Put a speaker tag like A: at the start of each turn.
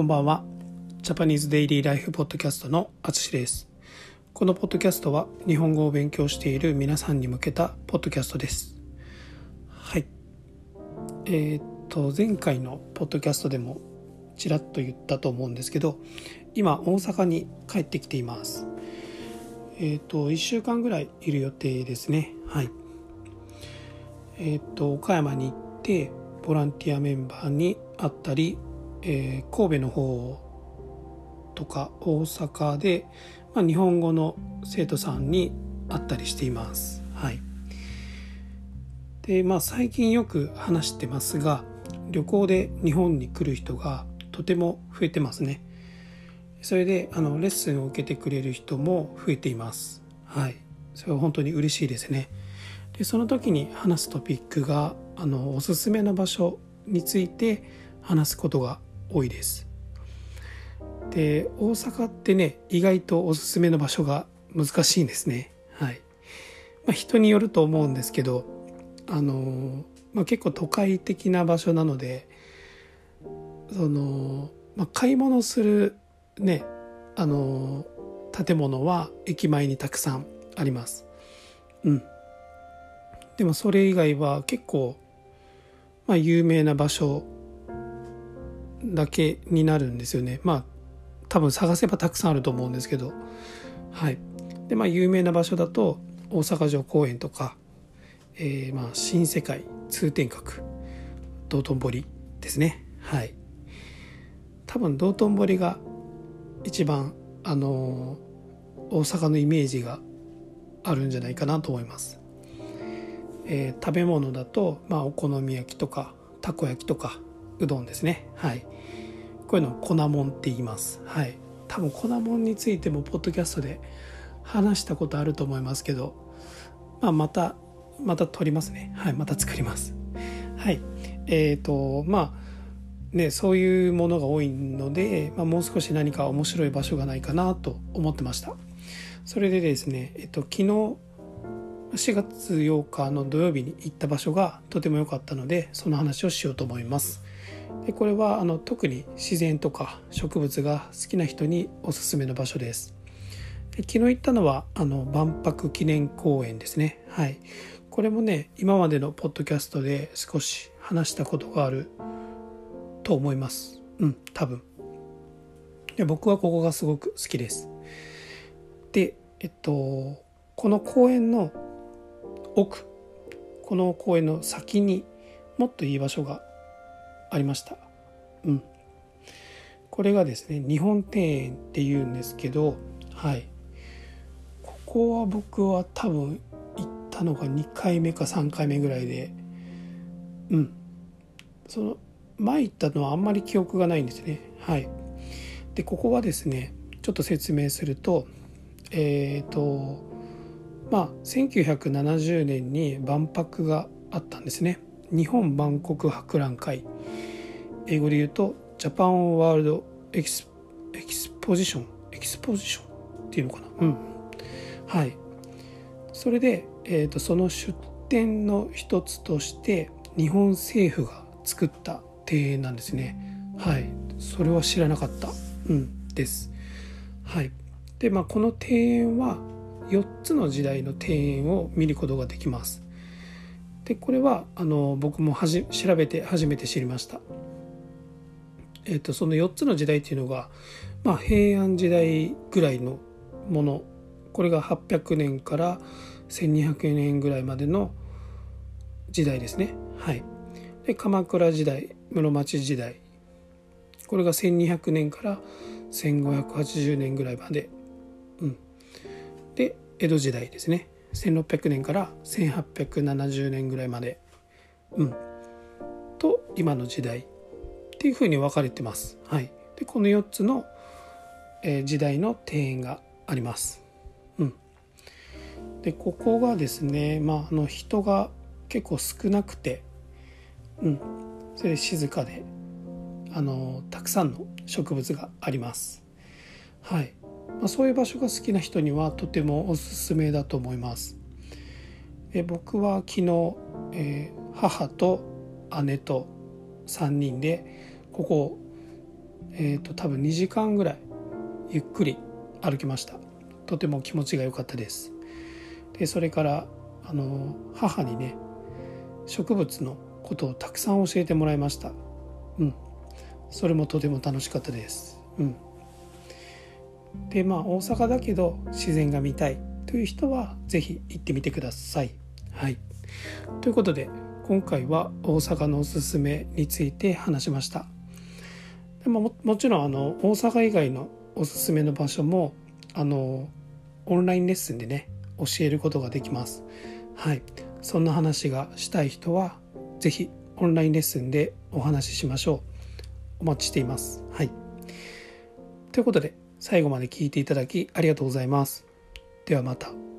A: こんばんは。ジャパニーズデイリーライフポッドキャストのあつしです。このポッドキャストは日本語を勉強している皆さんに向けたポッドキャストです。はい。えー、っと、前回のポッドキャストでもちらっと言ったと思うんですけど、今大阪に帰ってきています。えー、っと、1週間ぐらいいる予定ですね。はい。えー、っと、岡山に行って、ボランティアメンバーに会ったり、えー、神戸の方とか大阪で、まあ、日本語の生徒さんに会ったりしています。はい、でまあ最近よく話してますが旅行で日本に来る人がとても増えてますね。それであのレッスンを受けてくれる人も増えています。はい、それは本当に嬉しいですね。でその時に話すトピックがあのおすすめの場所について話すことが多いです。で大阪ってね意外とおすすめの場所が難しいんですね。はい、まあ、人によると思うんですけどあの、まあ、結構都会的な場所なのでその、まあ、買い物するねあの建物は駅前にたくさんあります。うん。でもそれ以外は結構まあ有名な場所だけになるんですよね。まあ多分探せばたくさんあると思うんですけど。はい。でまあ有名な場所だと大阪城公園とか、えー、まあ新世界通天閣道頓堀ですね。はい。多分道頓堀が一番あのー、大阪のイメージがあるんじゃないかなと思います、えー、食べ物だと、まあ、お好み焼きとかたこ焼きとかうどんですね。はい。こういうのを粉もんって言います。はい。多分粉もんについてもポッドキャストで話したことあると思いますけど、まあ、またまた撮りますね。はい。また作ります。はい。えっ、ー、とまあね、そういうものが多いので、まあ、もう少し何か面白い場所がないかなと思ってました。それでですね、えっと、昨日4月8日の土曜日に行った場所がとても良かったのでその話をしようと思います。でこれはあの特に自然とか植物が好きな人におすすめの場所です。で昨日行ったのはあの万博記念公園ですね。はい。これもね今までのポッドキャストで少し話したことがあると思います。うん多分。で僕はここがすごく好きです。でえっとこの公園の奥この公園の先にもっといい場所がありました。うん。これがですね、日本庭園っていうんですけど、はい。ここは僕は多分行ったのが2回目か3回目ぐらいで、うん。その、前行ったのはあんまり記憶がないんですね。はい。で、ここはですね、ちょっと説明すると、えっ、ー、と、まあ、1970年に万博があったんですね。日本万国博覧会英語で言うとジャパンワールドエキスポジションエキスポジションっていうのかな？うん。はい。それで、えーと、その出展の一つとして日本政府が作った庭園なんですね。はい。それは知らなかった。うん。です。はい。でまあこの庭園は4つの時代の庭園を見ることができます。でこれはあの僕もはじ調べて初めて知りました。えーと、その4つの時代っていうのが、まあ、平安時代ぐらいのもの。これが800年から1200年ぐらいまでの時代ですね。はい、で鎌倉時代室町時代。これが1200年から1580年ぐらいまで、うん、で江戸時代ですね。1600年から1870年ぐらいまで、うん、と今の時代。っていうふうに分かれてます。はい、でこの4つの、えー、時代の庭園があります。うん、でここがですね、まあ、あの人が結構少なくて、うん、それで静かであのたくさんの植物があります。はい、まあ、そういう場所が好きな人にはとてもおすすめだと思います。え僕は昨日、えー、母と姉と3人でここえーと、多分2時間ぐらいゆっくり歩きました。とても気持ちが良かったです。でそれからあの母にね植物のことをたくさん教えてもらいました。うん。それもとても楽しかったです。うん。でまあ大阪だけど自然が見たい。という人は是非行ってみてください。はい。ということで今回は大阪のおすすめについて話しました。でももちろんあの大阪以外のおすすめの場所もあのオンラインレッスンでね教えることができます。はい。そんな話がしたい人は是非オンラインレッスンでお話ししましょう。お待ちしています。はい。ということで最後まで聞いていただきありがとうございます。ではまた。